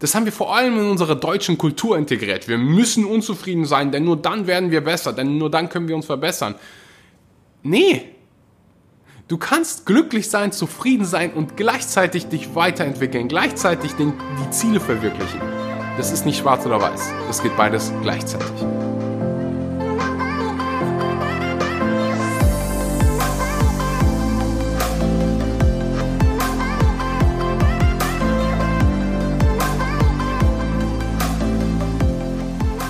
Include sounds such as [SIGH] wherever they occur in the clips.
Das haben wir vor allem in unserer deutschen Kultur integriert. Wir müssen unzufrieden sein, denn nur dann werden wir besser, denn nur dann können wir uns verbessern. Nee. Du kannst glücklich sein, zufrieden sein und gleichzeitig dich weiterentwickeln, gleichzeitig die Ziele verwirklichen. Das ist nicht schwarz oder weiß. Das geht beides gleichzeitig.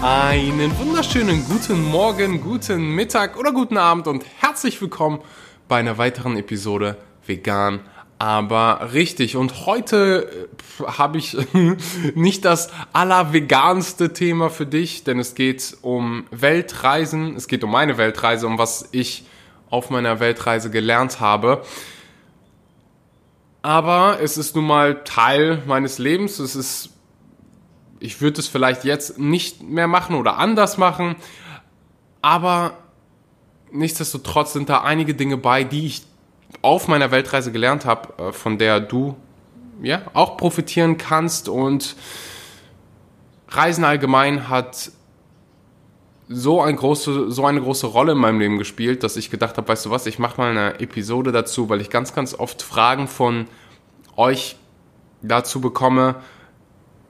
Einen wunderschönen guten Morgen, guten Mittag oder guten Abend und herzlich willkommen bei einer weiteren Episode Vegan, aber richtig. Und heute äh, habe ich [LAUGHS] nicht das allerveganste Thema für dich, denn es geht um Weltreisen, es geht um meine Weltreise, um was ich auf meiner Weltreise gelernt habe. Aber es ist nun mal Teil meines Lebens, es ist ich würde es vielleicht jetzt nicht mehr machen oder anders machen, aber nichtsdestotrotz sind da einige Dinge bei, die ich auf meiner Weltreise gelernt habe, äh, von der du ja auch profitieren kannst. Und Reisen allgemein hat so, ein große, so eine große Rolle in meinem Leben gespielt, dass ich gedacht habe, weißt du was, ich mache mal eine Episode dazu, weil ich ganz, ganz oft Fragen von euch dazu bekomme,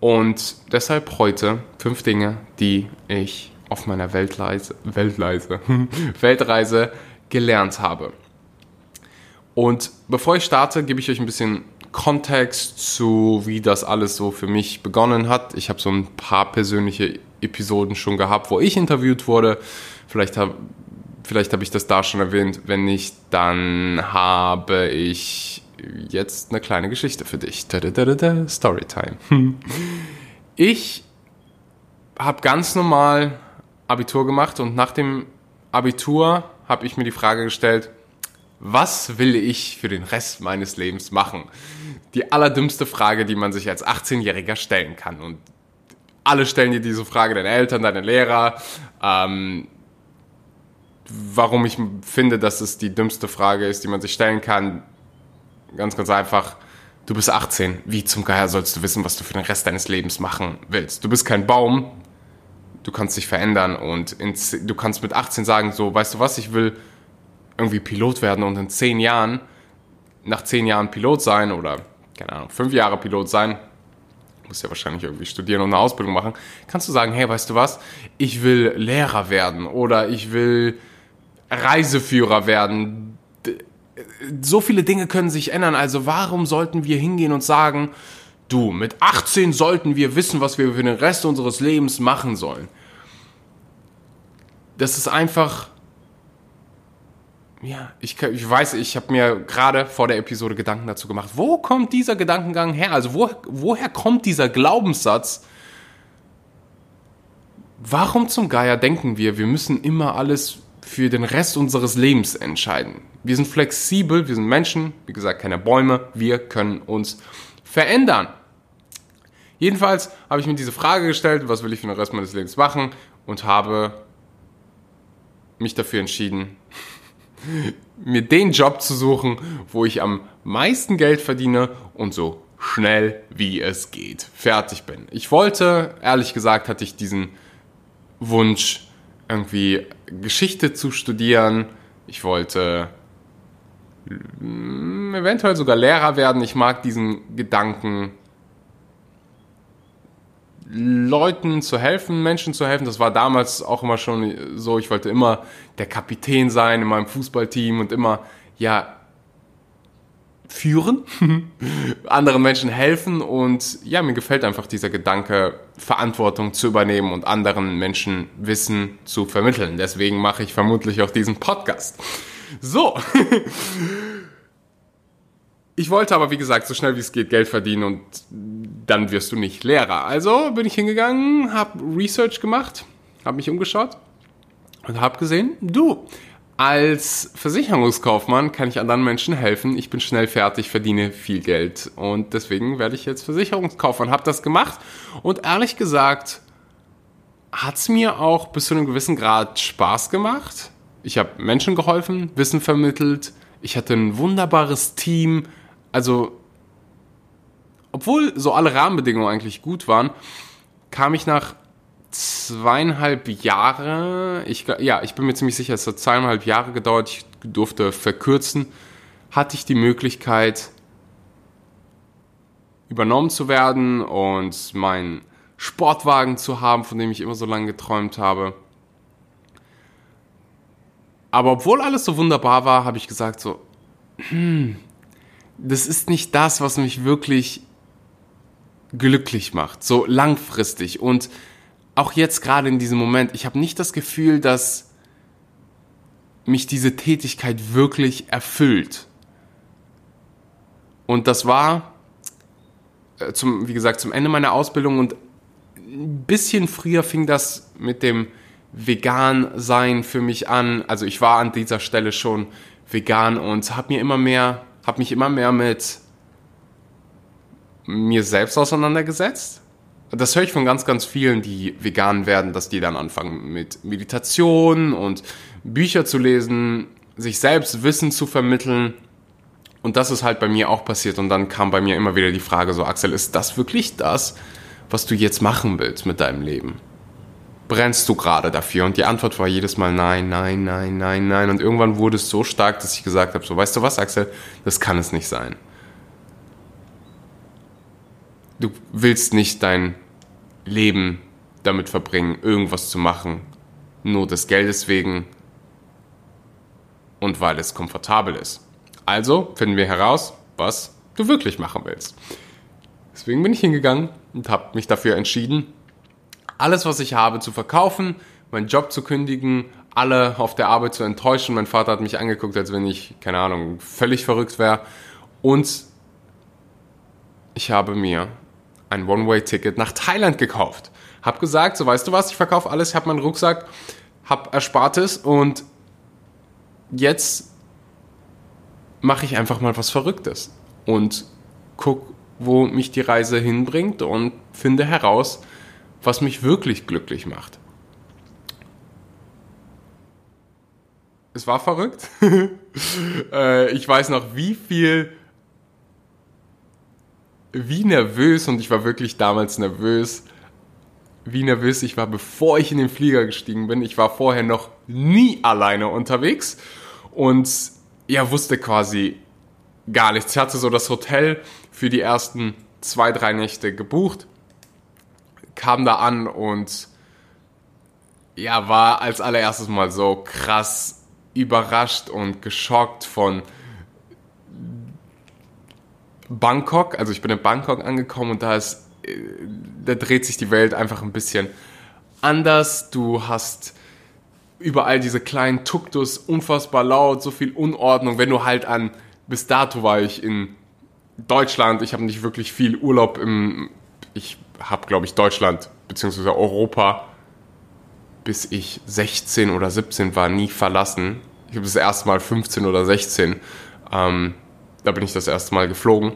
und deshalb heute fünf Dinge, die ich auf meiner Weltreise, Weltreise, [LAUGHS] Weltreise gelernt habe. Und bevor ich starte, gebe ich euch ein bisschen Kontext zu, wie das alles so für mich begonnen hat. Ich habe so ein paar persönliche Episoden schon gehabt, wo ich interviewt wurde. Vielleicht habe vielleicht hab ich das da schon erwähnt. Wenn nicht, dann habe ich jetzt eine kleine Geschichte für dich. Storytime. Ich habe ganz normal Abitur gemacht und nach dem Abitur habe ich mir die Frage gestellt, was will ich für den Rest meines Lebens machen? Die allerdümmste Frage, die man sich als 18-Jähriger stellen kann. Und alle stellen dir diese Frage, deine Eltern, deine Lehrer. Ähm, warum ich finde, dass es die dümmste Frage ist, die man sich stellen kann, Ganz, ganz einfach. Du bist 18. Wie zum Geier sollst du wissen, was du für den Rest deines Lebens machen willst? Du bist kein Baum. Du kannst dich verändern und in, du kannst mit 18 sagen, so, weißt du was, ich will irgendwie Pilot werden und in 10 Jahren, nach 10 Jahren Pilot sein oder, keine Ahnung, 5 Jahre Pilot sein, musst ja wahrscheinlich irgendwie studieren und eine Ausbildung machen, kannst du sagen, hey, weißt du was, ich will Lehrer werden oder ich will Reiseführer werden, so viele Dinge können sich ändern. Also warum sollten wir hingehen und sagen, du, mit 18 sollten wir wissen, was wir für den Rest unseres Lebens machen sollen. Das ist einfach, ja, ich, ich weiß, ich habe mir gerade vor der Episode Gedanken dazu gemacht. Wo kommt dieser Gedankengang her? Also wo, woher kommt dieser Glaubenssatz? Warum zum Geier denken wir, wir müssen immer alles für den Rest unseres Lebens entscheiden. Wir sind flexibel, wir sind Menschen, wie gesagt, keine Bäume, wir können uns verändern. Jedenfalls habe ich mir diese Frage gestellt, was will ich für den Rest meines Lebens machen und habe mich dafür entschieden, [LAUGHS] mir den Job zu suchen, wo ich am meisten Geld verdiene und so schnell wie es geht fertig bin. Ich wollte, ehrlich gesagt, hatte ich diesen Wunsch irgendwie Geschichte zu studieren. Ich wollte eventuell sogar Lehrer werden. Ich mag diesen Gedanken, Leuten zu helfen, Menschen zu helfen. Das war damals auch immer schon so. Ich wollte immer der Kapitän sein in meinem Fußballteam und immer, ja, führen, [LAUGHS] anderen Menschen helfen und ja, mir gefällt einfach dieser Gedanke, Verantwortung zu übernehmen und anderen Menschen Wissen zu vermitteln. Deswegen mache ich vermutlich auch diesen Podcast. So. Ich wollte aber, wie gesagt, so schnell wie es geht Geld verdienen und dann wirst du nicht Lehrer. Also bin ich hingegangen, habe Research gemacht, habe mich umgeschaut und habe gesehen, du, als Versicherungskaufmann kann ich anderen Menschen helfen. Ich bin schnell fertig, verdiene viel Geld und deswegen werde ich jetzt Versicherungskaufmann. Habe das gemacht und ehrlich gesagt hat es mir auch bis zu einem gewissen Grad Spaß gemacht. Ich habe Menschen geholfen, Wissen vermittelt. Ich hatte ein wunderbares Team. Also obwohl so alle Rahmenbedingungen eigentlich gut waren, kam ich nach zweieinhalb Jahre, ich, ja, ich bin mir ziemlich sicher, es hat zweieinhalb Jahre gedauert, ich durfte verkürzen, hatte ich die Möglichkeit, übernommen zu werden und meinen Sportwagen zu haben, von dem ich immer so lange geträumt habe. Aber obwohl alles so wunderbar war, habe ich gesagt so, hm, das ist nicht das, was mich wirklich glücklich macht, so langfristig. Und auch jetzt gerade in diesem Moment, ich habe nicht das Gefühl, dass mich diese Tätigkeit wirklich erfüllt. Und das war, äh, zum, wie gesagt, zum Ende meiner Ausbildung und ein bisschen früher fing das mit dem Vegan-Sein für mich an. Also ich war an dieser Stelle schon vegan und habe mir immer mehr, habe mich immer mehr mit mir selbst auseinandergesetzt. Das höre ich von ganz, ganz vielen, die vegan werden, dass die dann anfangen mit Meditation und Bücher zu lesen, sich selbst Wissen zu vermitteln. Und das ist halt bei mir auch passiert. Und dann kam bei mir immer wieder die Frage so, Axel, ist das wirklich das, was du jetzt machen willst mit deinem Leben? Brennst du gerade dafür? Und die Antwort war jedes Mal nein, nein, nein, nein, nein. Und irgendwann wurde es so stark, dass ich gesagt habe, so, weißt du was, Axel, das kann es nicht sein. Du willst nicht dein Leben damit verbringen, irgendwas zu machen, nur des Geldes wegen und weil es komfortabel ist. Also finden wir heraus, was du wirklich machen willst. Deswegen bin ich hingegangen und habe mich dafür entschieden, alles, was ich habe, zu verkaufen, meinen Job zu kündigen, alle auf der Arbeit zu enttäuschen. Mein Vater hat mich angeguckt, als wenn ich, keine Ahnung, völlig verrückt wäre. Und ich habe mir ein One-Way-Ticket nach Thailand gekauft. Hab gesagt, so weißt du was, ich verkaufe alles, hab meinen Rucksack, hab Erspartes und jetzt mache ich einfach mal was Verrücktes und guck, wo mich die Reise hinbringt und finde heraus, was mich wirklich glücklich macht. Es war verrückt. [LAUGHS] Äh, ich weiß noch, wie viel, wie nervös, und ich war wirklich damals nervös, wie nervös ich war, bevor ich in den Flieger gestiegen bin. Ich war vorher noch nie alleine unterwegs und ja, wusste quasi gar nichts. Ich hatte so das Hotel für die ersten zwei, drei Nächte gebucht, kam da an und ja, war als allererstes mal so krass überrascht und geschockt von Bangkok. Also ich bin in Bangkok angekommen und da ist, äh, da dreht sich die Welt einfach ein bisschen anders. Du hast überall diese kleinen Tuktus, unfassbar laut, so viel Unordnung. Wenn du halt an, bis dato war ich in Deutschland, ich habe nicht wirklich viel Urlaub im, ich habe glaube ich Deutschland bzw. Europa bis ich 16 oder 17 war nie verlassen. Ich habe das erste Mal 15 oder 16. Ähm, da bin ich das erste Mal geflogen.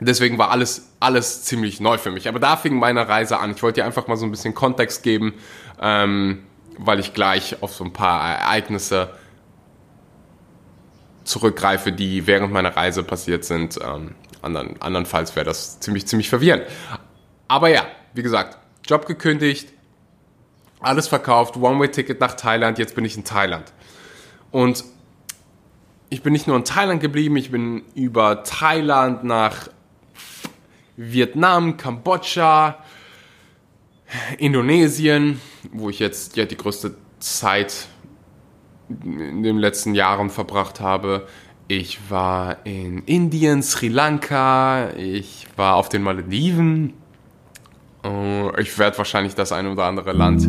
Deswegen war alles, alles ziemlich neu für mich. Aber da fing meine Reise an. Ich wollte dir einfach mal so ein bisschen Kontext geben. Ähm, weil ich gleich auf so ein paar Ereignisse zurückgreife, die während meiner Reise passiert sind. Ähm, andern, andernfalls wäre das ziemlich, ziemlich verwirrend. Aber ja, wie gesagt, Job gekündigt, alles verkauft, One-Way-Ticket nach Thailand, jetzt bin ich in Thailand. Und ich bin nicht nur in Thailand geblieben, ich bin über Thailand nach Vietnam, Kambodscha, Indonesien, wo ich jetzt ja die größte Zeit in den letzten Jahren verbracht habe. Ich war in Indien, Sri Lanka, ich war auf den Malediven. Äh, ich werde wahrscheinlich das eine oder andere Land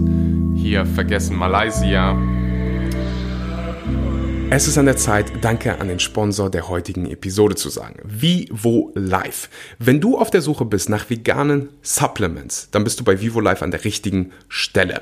hier vergessen, Malaysia. Es ist an der Zeit, Danke an den Sponsor der heutigen Episode zu sagen. Vivo Life. Wenn du auf der Suche bist nach veganen Supplements, dann bist du bei Vivo Life an der richtigen Stelle.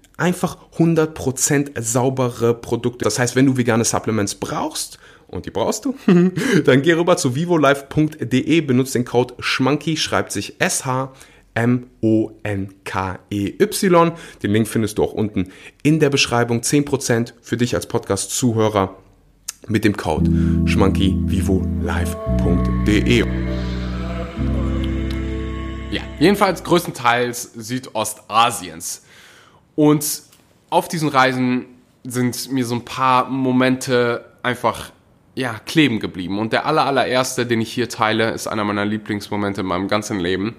einfach 100% saubere Produkte. Das heißt, wenn du vegane Supplements brauchst, und die brauchst du, [LAUGHS] dann geh rüber zu vivolife.de, benutze den Code SCHMANKY, schreibt sich SH M-O-N-K-E-Y. Den Link findest du auch unten in der Beschreibung. 10% für dich als Podcast-Zuhörer mit dem Code schmankyvivolive.de. Ja, jedenfalls größtenteils Südostasiens. Und auf diesen Reisen sind mir so ein paar Momente einfach ja, kleben geblieben. Und der aller, allererste, den ich hier teile, ist einer meiner Lieblingsmomente in meinem ganzen Leben.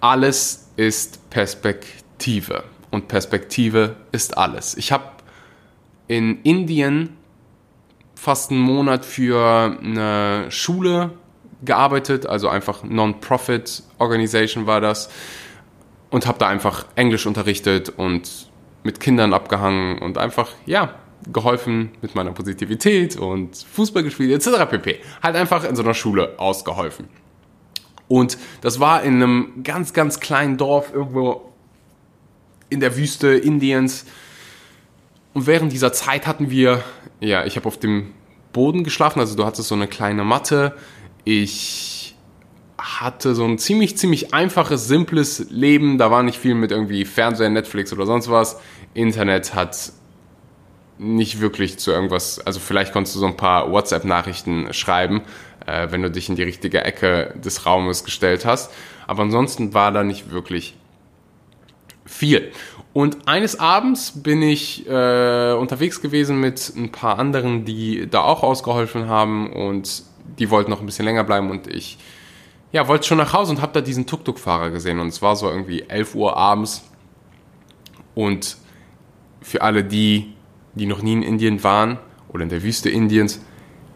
Alles ist Perspektive. Und Perspektive ist alles. Ich habe in Indien fast einen Monat für eine Schule gearbeitet, also einfach Non-Profit Organisation war das und habe da einfach Englisch unterrichtet und mit Kindern abgehangen und einfach, ja, geholfen mit meiner Positivität und Fußball gespielt etc. pp. Halt einfach in so einer Schule ausgeholfen. Und das war in einem ganz, ganz kleinen Dorf irgendwo in der Wüste Indiens. Und während dieser Zeit hatten wir, ja, ich habe auf dem Boden geschlafen, also du hattest so eine kleine Matte. Ich hatte so ein ziemlich, ziemlich einfaches, simples Leben. Da war nicht viel mit irgendwie Fernseher, Netflix oder sonst was. Internet hat nicht wirklich zu irgendwas, also vielleicht konntest du so ein paar WhatsApp-Nachrichten schreiben, äh, wenn du dich in die richtige Ecke des Raumes gestellt hast. Aber ansonsten war da nicht wirklich viel. Und eines Abends bin ich äh, unterwegs gewesen mit ein paar anderen, die da auch ausgeholfen haben und die wollten noch ein bisschen länger bleiben und ich ja, wollte schon nach Hause und habe da diesen Tuk-Tuk-Fahrer gesehen und es war so irgendwie 11 Uhr abends und für alle die, die noch nie in Indien waren oder in der Wüste Indiens,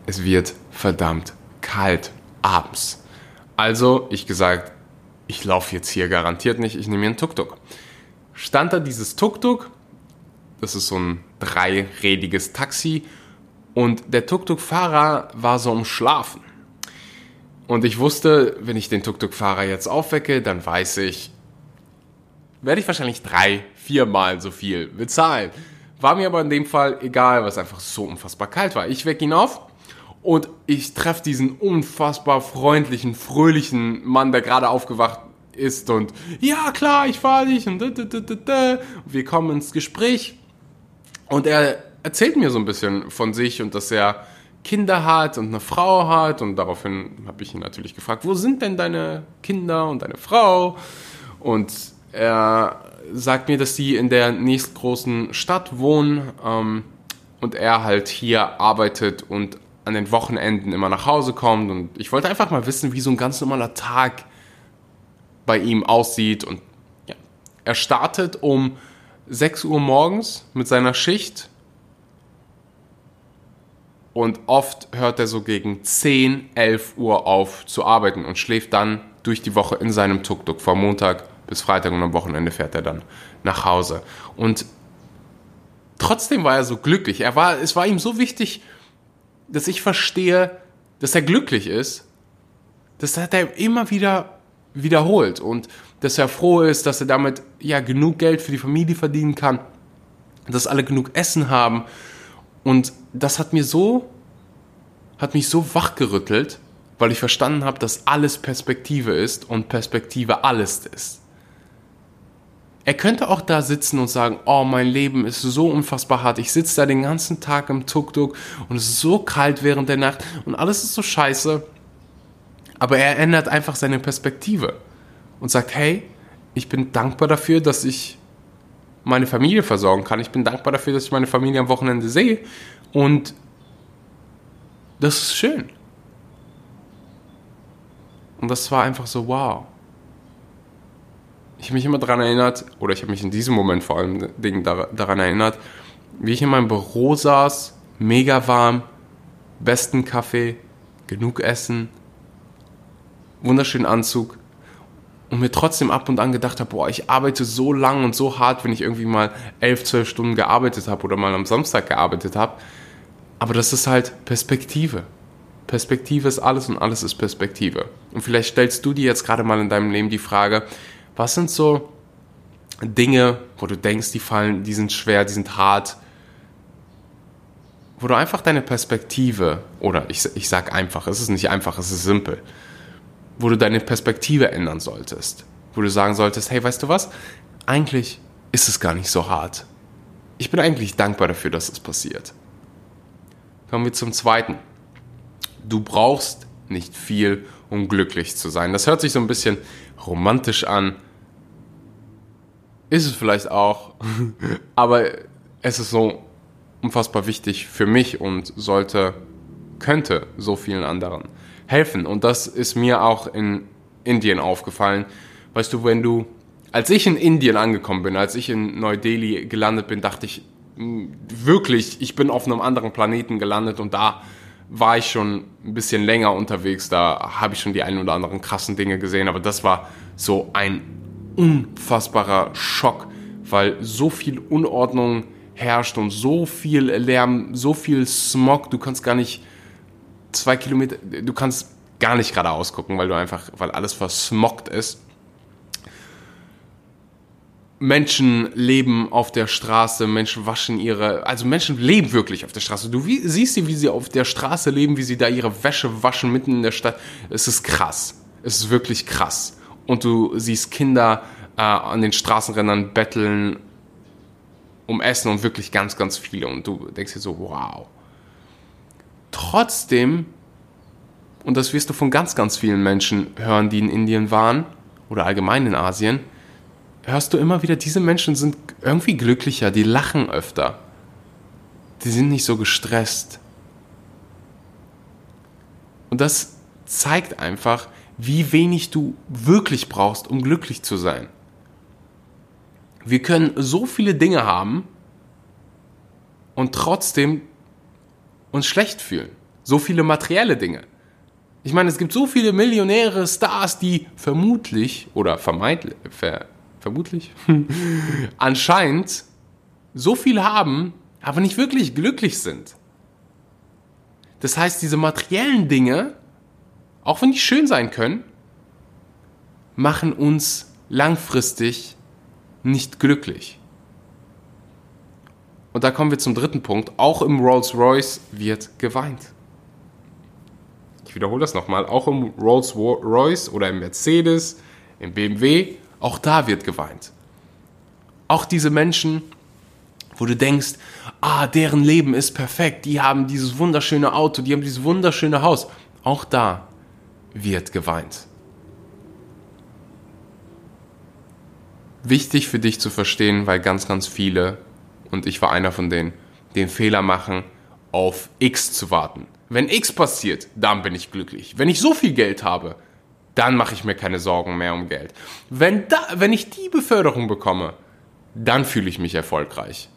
es wird verdammt kalt abends. Also ich gesagt, ich laufe jetzt hier garantiert nicht, ich nehme mir einen Tuk-Tuk. Stand da dieses Tuk-Tuk, das ist so ein dreirädiges Taxi und der Tuk-Tuk-Fahrer war so am Schlafen. Und ich wusste, wenn ich den Tuk-Tuk-Fahrer jetzt aufwecke, dann weiß ich, werde ich wahrscheinlich drei, viermal so viel bezahlen. War mir aber in dem Fall egal, weil es einfach so unfassbar kalt war. Ich wecke ihn auf und ich treffe diesen unfassbar freundlichen, fröhlichen Mann, der gerade aufgewacht ist und ja klar, ich fahre dich und, wir kommen ins Gespräch und er erzählt mir so ein bisschen von sich und dass er Kinder hat und eine Frau hat. Und daraufhin habe ich ihn natürlich gefragt, wo sind denn deine Kinder und deine Frau? Und er sagt mir, dass die in der nächstgroßen Stadt wohnen ähm, und er halt hier arbeitet und an den Wochenenden immer nach Hause kommt. Und ich wollte einfach mal wissen, wie so ein ganz normaler Tag bei ihm aussieht. Und ja, er startet um 6 Uhr morgens mit seiner Schicht und oft hört er so gegen 10, 11 Uhr auf zu arbeiten und schläft dann durch die Woche in seinem Tuk-Tuk. Von Montag bis Freitag und am Wochenende fährt er dann nach Hause. Und trotzdem war er so glücklich. Er war, es war ihm so wichtig, dass ich verstehe, dass er glücklich ist. Das hat er immer wieder wiederholt und dass er froh ist, dass er damit ja genug Geld für die Familie verdienen kann, dass alle genug Essen haben und das hat mir so, hat mich so wachgerüttelt, weil ich verstanden habe, dass alles Perspektive ist und Perspektive alles ist. Er könnte auch da sitzen und sagen, oh, mein Leben ist so unfassbar hart. Ich sitze da den ganzen Tag im Tuk-Tuk und es ist so kalt während der Nacht und alles ist so scheiße. Aber er ändert einfach seine Perspektive und sagt, hey, ich bin dankbar dafür, dass ich meine Familie versorgen kann. Ich bin dankbar dafür, dass ich meine Familie am Wochenende sehe. Und das ist schön. Und das war einfach so, wow. Ich habe mich immer daran erinnert, oder ich habe mich in diesem Moment vor allem daran erinnert, wie ich in meinem Büro saß, mega warm, besten Kaffee, genug Essen, wunderschönen Anzug und mir trotzdem ab und an gedacht habe, boah, ich arbeite so lang und so hart, wenn ich irgendwie mal elf, zwölf Stunden gearbeitet habe oder mal am Samstag gearbeitet habe. Aber das ist halt Perspektive. Perspektive ist alles und alles ist Perspektive. Und vielleicht stellst du dir jetzt gerade mal in deinem Leben die Frage, was sind so Dinge, wo du denkst, die fallen, die sind schwer, die sind hart, wo du einfach deine Perspektive, oder ich, ich sag einfach, es ist nicht einfach, es ist simpel, wo du deine Perspektive ändern solltest. Wo du sagen solltest, hey, weißt du was? Eigentlich ist es gar nicht so hart. Ich bin eigentlich dankbar dafür, dass es passiert. Kommen wir zum zweiten. Du brauchst nicht viel, um glücklich zu sein. Das hört sich so ein bisschen romantisch an. Ist es vielleicht auch. [LAUGHS] Aber es ist so unfassbar wichtig für mich und sollte, könnte so vielen anderen helfen. Und das ist mir auch in Indien aufgefallen. Weißt du, wenn du, als ich in Indien angekommen bin, als ich in Neu-Delhi gelandet bin, dachte ich wirklich, ich bin auf einem anderen Planeten gelandet und da war ich schon ein bisschen länger unterwegs. Da habe ich schon die ein oder anderen krassen Dinge gesehen, aber das war so ein unfassbarer Schock, weil so viel Unordnung herrscht und so viel Lärm, so viel Smog, du kannst gar nicht zwei Kilometer, du kannst gar nicht geradeaus gucken, weil du einfach, weil alles versmoggt ist. Menschen leben auf der Straße, Menschen waschen ihre, also Menschen leben wirklich auf der Straße. Du wie, siehst sie, wie sie auf der Straße leben, wie sie da ihre Wäsche waschen mitten in der Stadt. Es ist krass. Es ist wirklich krass. Und du siehst Kinder äh, an den Straßenrändern betteln um Essen und wirklich ganz, ganz viele. Und du denkst dir so, wow. Trotzdem, und das wirst du von ganz, ganz vielen Menschen hören, die in Indien waren oder allgemein in Asien, hörst du immer wieder, diese Menschen sind irgendwie glücklicher, die lachen öfter. Die sind nicht so gestresst. Und das zeigt einfach, wie wenig du wirklich brauchst, um glücklich zu sein. Wir können so viele Dinge haben und trotzdem uns schlecht fühlen. So viele materielle Dinge. Ich meine, es gibt so viele Millionäre, Stars, die vermutlich oder vermeintlich, ver, vermutlich, [LAUGHS] anscheinend so viel haben, aber nicht wirklich glücklich sind. Das heißt, diese materiellen Dinge, auch wenn die schön sein können, machen uns langfristig nicht glücklich. Und da kommen wir zum dritten Punkt. Auch im Rolls-Royce wird geweint. Ich wiederhole das nochmal. Auch im Rolls-Royce oder im Mercedes, im BMW, auch da wird geweint. Auch diese Menschen, wo du denkst, ah, deren Leben ist perfekt, die haben dieses wunderschöne Auto, die haben dieses wunderschöne Haus. Auch da wird geweint. Wichtig für dich zu verstehen, weil ganz, ganz viele und ich war einer von denen, den Fehler machen, auf X zu warten. Wenn X passiert, dann bin ich glücklich. Wenn ich so viel Geld habe, dann mache ich mir keine Sorgen mehr um Geld. Wenn, da, wenn ich die Beförderung bekomme, dann fühle ich mich erfolgreich.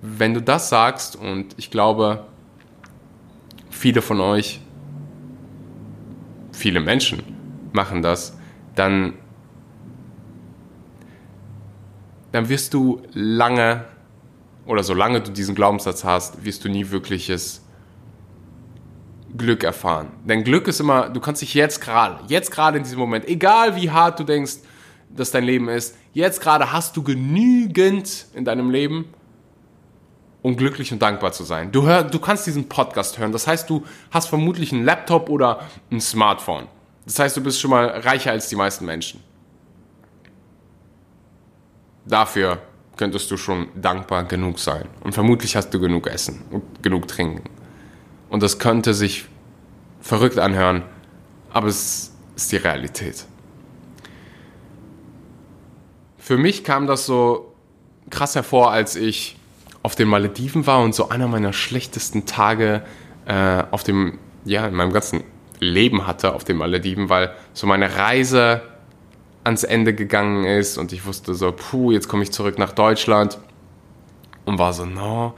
Wenn du das sagst, und ich glaube, viele von euch, viele Menschen machen das, dann dann wirst du lange oder solange du diesen Glaubenssatz hast, wirst du nie wirkliches Glück erfahren. Denn Glück ist immer, du kannst dich jetzt gerade, jetzt gerade in diesem Moment, egal wie hart du denkst, dass dein Leben ist, jetzt gerade hast du genügend in deinem Leben, um glücklich und dankbar zu sein. Du, hör, du kannst diesen Podcast hören. Das heißt, du hast vermutlich einen Laptop oder ein Smartphone. Das heißt, du bist schon mal reicher als die meisten Menschen. Dafür könntest du schon dankbar genug sein. Und vermutlich hast du genug Essen und genug Trinken. Und das könnte sich verrückt anhören, aber es ist die Realität. Für mich kam das so krass hervor, als ich auf den Malediven war und so einer meiner schlechtesten Tage äh, auf dem, ja, in meinem ganzen Leben hatte auf den Malediven, weil so meine Reise ans Ende gegangen ist und ich wusste so, puh, jetzt komme ich zurück nach Deutschland und war so, no,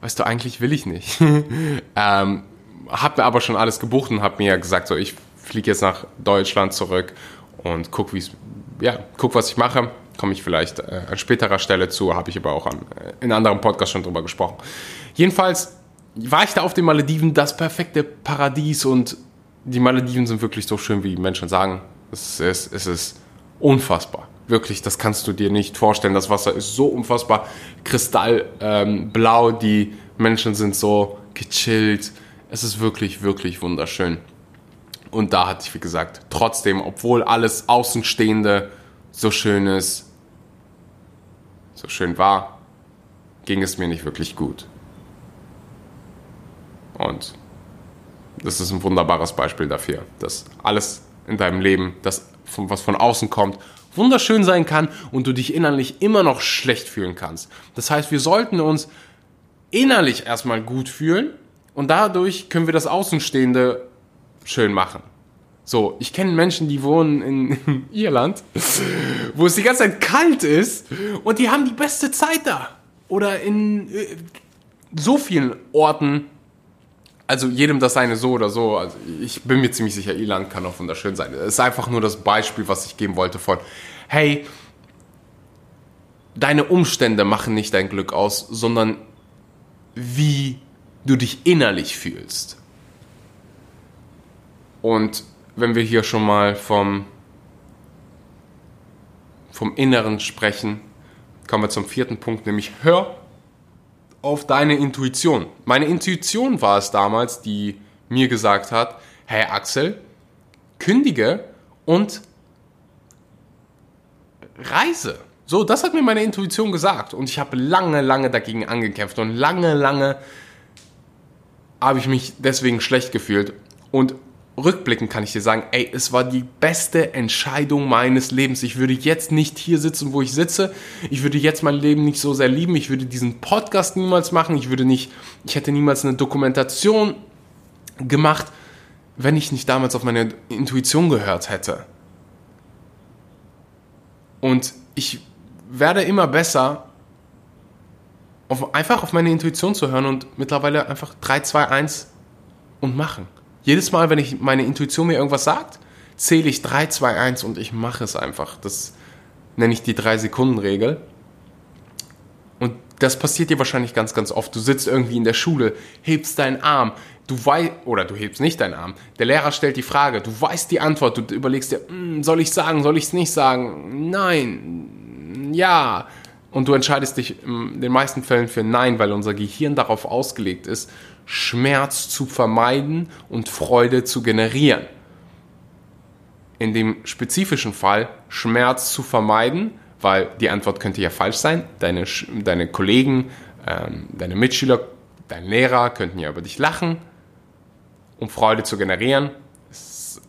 weißt du, eigentlich will ich nicht. [LAUGHS] ähm, hab mir aber schon alles gebucht und hab mir gesagt, so, ich fliege jetzt nach Deutschland zurück und guck, wie ja, guck, was ich mache. Komme ich vielleicht äh, an späterer Stelle zu, habe ich aber auch an, äh, in anderen Podcasts schon drüber gesprochen. Jedenfalls war ich da auf den Malediven, das perfekte Paradies und die Malediven sind wirklich so schön, wie Menschen sagen. Es ist, es ist unfassbar. Wirklich, das kannst du dir nicht vorstellen. Das Wasser ist so unfassbar kristallblau. Ähm, die Menschen sind so gechillt. Es ist wirklich, wirklich wunderschön. Und da hatte ich, wie gesagt, trotzdem, obwohl alles Außenstehende so schön ist, so schön war, ging es mir nicht wirklich gut. Und das ist ein wunderbares Beispiel dafür, dass alles in deinem Leben, das von, was von außen kommt, wunderschön sein kann und du dich innerlich immer noch schlecht fühlen kannst. Das heißt, wir sollten uns innerlich erstmal gut fühlen und dadurch können wir das Außenstehende schön machen. So, ich kenne Menschen, die wohnen in Irland, wo es die ganze Zeit kalt ist und die haben die beste Zeit da. Oder in äh, so vielen Orten also jedem das seine so oder so. Also ich bin mir ziemlich sicher, Irland kann auch wunderschön sein. Es ist einfach nur das Beispiel, was ich geben wollte von, hey, deine Umstände machen nicht dein Glück aus, sondern wie du dich innerlich fühlst. Und wenn wir hier schon mal vom, vom Inneren sprechen, kommen wir zum vierten Punkt, nämlich hör auf deine Intuition. Meine Intuition war es damals, die mir gesagt hat, hey Axel, kündige und reise. So, das hat mir meine Intuition gesagt. Und ich habe lange, lange dagegen angekämpft und lange, lange habe ich mich deswegen schlecht gefühlt. Und rückblickend kann ich dir sagen, ey, es war die beste Entscheidung meines Lebens. Ich würde jetzt nicht hier sitzen, wo ich sitze. Ich würde jetzt mein Leben nicht so sehr lieben. Ich würde diesen Podcast niemals machen. Ich würde nicht, ich hätte niemals eine Dokumentation gemacht, wenn ich nicht damals auf meine Intuition gehört hätte. Und ich werde immer besser, auf, einfach auf meine Intuition zu hören und mittlerweile einfach 3, 2, 1 und machen. Jedes Mal, wenn ich meine Intuition mir irgendwas sagt, zähle ich 3, 2, 1 und ich mache es einfach. Das nenne ich die 3-Sekunden-Regel. Und das passiert dir wahrscheinlich ganz, ganz oft. Du sitzt irgendwie in der Schule, hebst deinen Arm, du weißt, oder du hebst nicht deinen Arm. Der Lehrer stellt die Frage, du weißt die Antwort, du überlegst dir, hm, soll ich sagen, soll ich es nicht sagen? Nein, ja. Und du entscheidest dich in den meisten Fällen für Nein, weil unser Gehirn darauf ausgelegt ist, Schmerz zu vermeiden und Freude zu generieren. In dem spezifischen Fall Schmerz zu vermeiden, weil die Antwort könnte ja falsch sein. Deine, deine Kollegen, ähm, deine Mitschüler, dein Lehrer könnten ja über dich lachen. Um Freude zu generieren, ist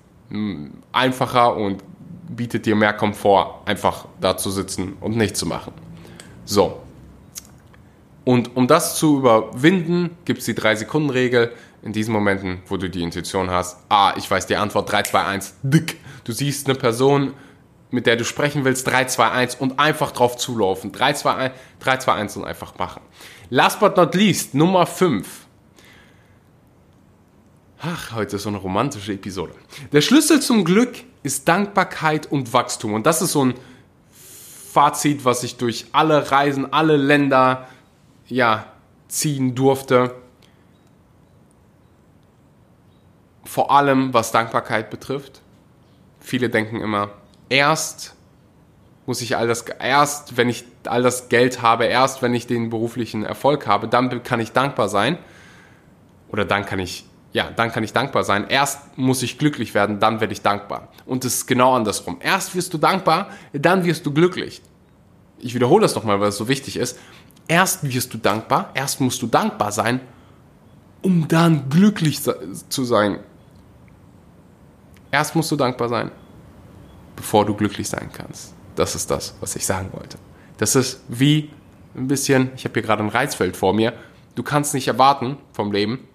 einfacher und bietet dir mehr Komfort, einfach da zu sitzen und nichts zu machen. So, und um das zu überwinden, gibt es die 3-Sekunden-Regel. In diesen Momenten, wo du die Intuition hast, ah, ich weiß die Antwort, 3, 2, 1, dick. Du siehst eine Person, mit der du sprechen willst, 3, 2, 1 und einfach drauf zulaufen. 3, 2, 1, 3, 2, 1 und einfach machen. Last but not least, Nummer 5. Ach, heute ist so eine romantische Episode. Der Schlüssel zum Glück ist Dankbarkeit und Wachstum. Und das ist so ein Fazit, was ich durch alle Reisen, alle Länder, ja, ziehen durfte. Vor allem was Dankbarkeit betrifft. Viele denken immer, erst muss ich all das, erst wenn ich all das Geld habe, erst wenn ich den beruflichen Erfolg habe, dann kann ich dankbar sein. Oder dann kann ich, ja, dann kann ich dankbar sein. Erst muss ich glücklich werden, dann werde ich dankbar. Und es ist genau andersrum. Erst wirst du dankbar, dann wirst du glücklich. Ich wiederhole das nochmal, weil es so wichtig ist. Erst wirst du dankbar, erst musst du dankbar sein, um dann glücklich zu sein. Erst musst du dankbar sein, bevor du glücklich sein kannst. Das ist das, was ich sagen wollte. Das ist wie ein bisschen, ich habe hier gerade ein Reisfeld vor mir. Du kannst nicht erwarten vom Leben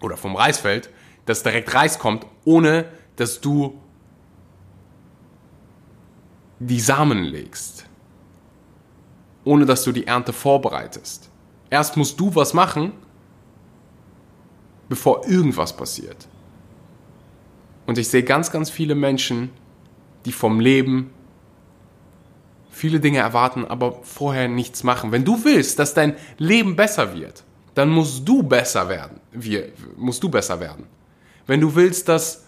oder vom Reisfeld, dass direkt Reis kommt, ohne dass du die Samen legst ohne dass du die Ernte vorbereitest. Erst musst du was machen, bevor irgendwas passiert. Und ich sehe ganz, ganz viele Menschen, die vom Leben viele Dinge erwarten, aber vorher nichts machen. Wenn du willst, dass dein Leben besser wird, dann musst du besser werden. Wir, musst du besser werden. Wenn du willst, dass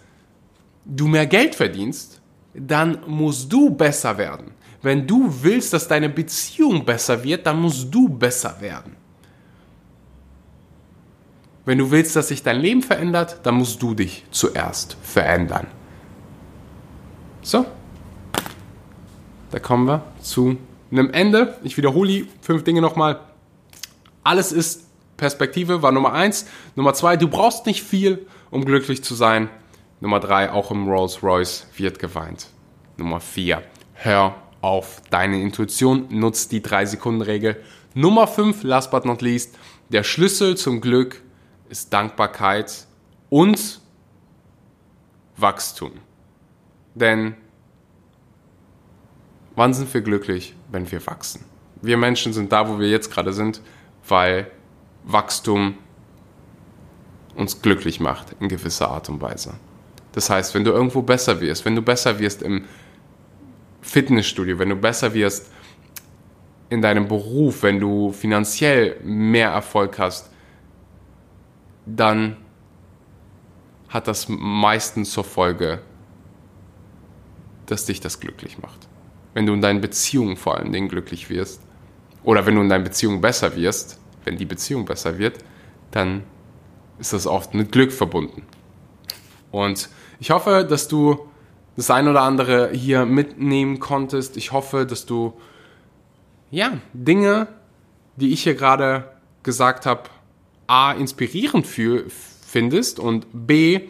du mehr Geld verdienst, dann musst du besser werden. Wenn du willst, dass deine Beziehung besser wird, dann musst du besser werden. Wenn du willst, dass sich dein Leben verändert, dann musst du dich zuerst verändern. So, da kommen wir zu einem Ende. Ich wiederhole die fünf Dinge nochmal. Alles ist Perspektive, war Nummer eins. Nummer zwei, du brauchst nicht viel, um glücklich zu sein. Nummer drei, auch im Rolls Royce wird geweint. Nummer vier, hör auf deine Intuition, nutz die drei Sekunden Regel. Nummer fünf, last but not least, der Schlüssel zum Glück ist Dankbarkeit und Wachstum. Denn wann sind wir glücklich, wenn wir wachsen? Wir Menschen sind da, wo wir jetzt gerade sind, weil Wachstum uns glücklich macht in gewisser Art und Weise. Das heißt, wenn du irgendwo besser wirst, wenn du besser wirst im Fitnessstudio, wenn du besser wirst in deinem Beruf, wenn du finanziell mehr Erfolg hast, dann hat das meistens zur Folge, dass dich das glücklich macht. Wenn du in deinen Beziehungen vor allen Dingen glücklich wirst oder wenn du in deinen Beziehungen besser wirst, wenn die Beziehung besser wird, dann ist das oft mit Glück verbunden. Und ich hoffe, dass du das ein oder andere hier mitnehmen konntest. Ich hoffe, dass du ja, Dinge, die ich hier gerade gesagt habe, A, inspirierend für, findest und B,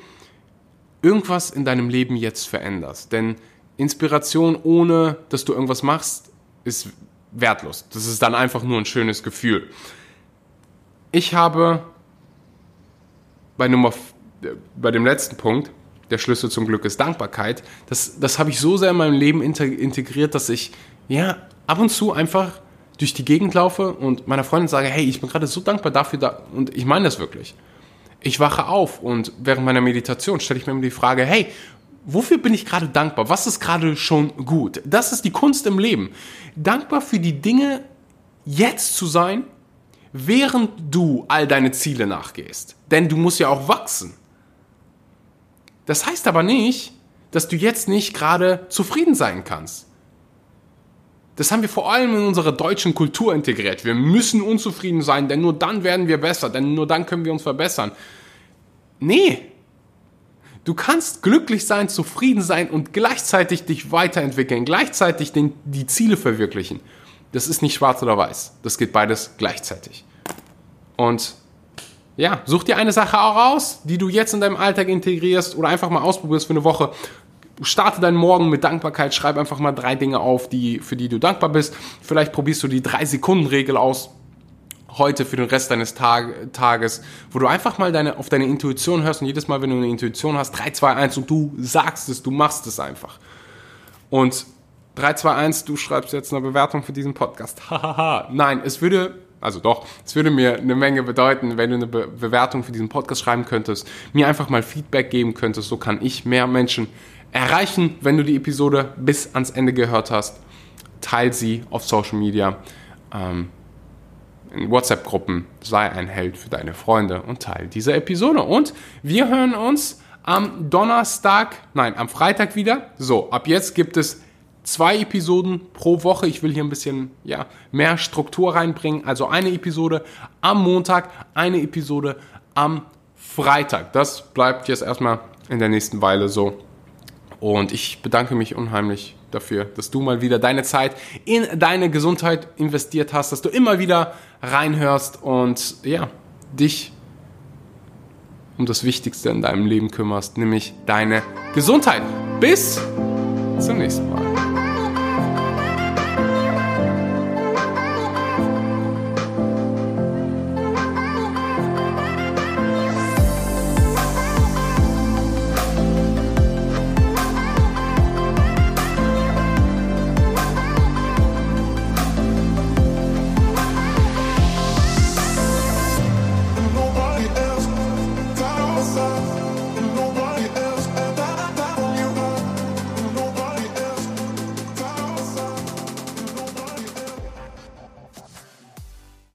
irgendwas in deinem Leben jetzt veränderst. Denn Inspiration ohne, dass du irgendwas machst, ist wertlos. Das ist dann einfach nur ein schönes Gefühl. Ich habe bei Nummer, bei dem letzten Punkt, der Schlüssel zum Glück ist Dankbarkeit, das, das habe ich so sehr in meinem Leben integriert, dass ich, ja, ab und zu einfach durch die Gegend laufe und meiner Freundin sage, hey, ich bin gerade so dankbar dafür, da, und ich meine das wirklich. Ich wache auf und während meiner Meditation stelle ich mir immer die Frage, hey, wofür bin ich gerade dankbar? Was ist gerade schon gut? Das ist die Kunst im Leben. Dankbar für die Dinge jetzt zu sein, während du all deine Ziele nachgehst. Denn du musst ja auch wachsen. Das heißt aber nicht, dass du jetzt nicht gerade zufrieden sein kannst. Das haben wir vor allem in unserer deutschen Kultur integriert. Wir müssen unzufrieden sein, denn nur dann werden wir besser, denn nur dann können wir uns verbessern. Nee. Du kannst glücklich sein, zufrieden sein und gleichzeitig dich weiterentwickeln, gleichzeitig den, die Ziele verwirklichen. Das ist nicht schwarz oder weiß. Das geht beides gleichzeitig. Und ja, such dir eine Sache auch aus, die du jetzt in deinem Alltag integrierst oder einfach mal ausprobierst für eine Woche. Starte deinen Morgen mit Dankbarkeit, schreib einfach mal drei Dinge auf, die, für die du dankbar bist. Vielleicht probierst du die drei Sekunden Regel aus heute für den Rest deines Tag, Tages, wo du einfach mal deine, auf deine Intuition hörst und jedes Mal, wenn du eine Intuition hast, 3, 2, 1 und du sagst es, du machst es einfach. Und 3, 2, 1, du schreibst jetzt eine Bewertung für diesen Podcast. [LAUGHS] Hahaha. Nein, es würde, also doch, es würde mir eine Menge bedeuten, wenn du eine Be Bewertung für diesen Podcast schreiben könntest, mir einfach mal Feedback geben könntest, so kann ich mehr Menschen erreichen, wenn du die Episode bis ans Ende gehört hast. Teil sie auf Social Media, ähm, in WhatsApp-Gruppen, sei ein Held für deine Freunde und teil diese Episode. Und wir hören uns am Donnerstag, nein, am Freitag wieder. So, ab jetzt gibt es zwei Episoden pro Woche. Ich will hier ein bisschen ja, mehr Struktur reinbringen. Also eine Episode am Montag, eine Episode am Freitag. Das bleibt jetzt erstmal in der nächsten Weile so. Und ich bedanke mich unheimlich dafür, dass du mal wieder deine Zeit in deine Gesundheit investiert hast, dass du immer wieder reinhörst und ja, dich um das Wichtigste in deinem Leben kümmerst, nämlich deine Gesundheit. Bis zum nächsten Mal.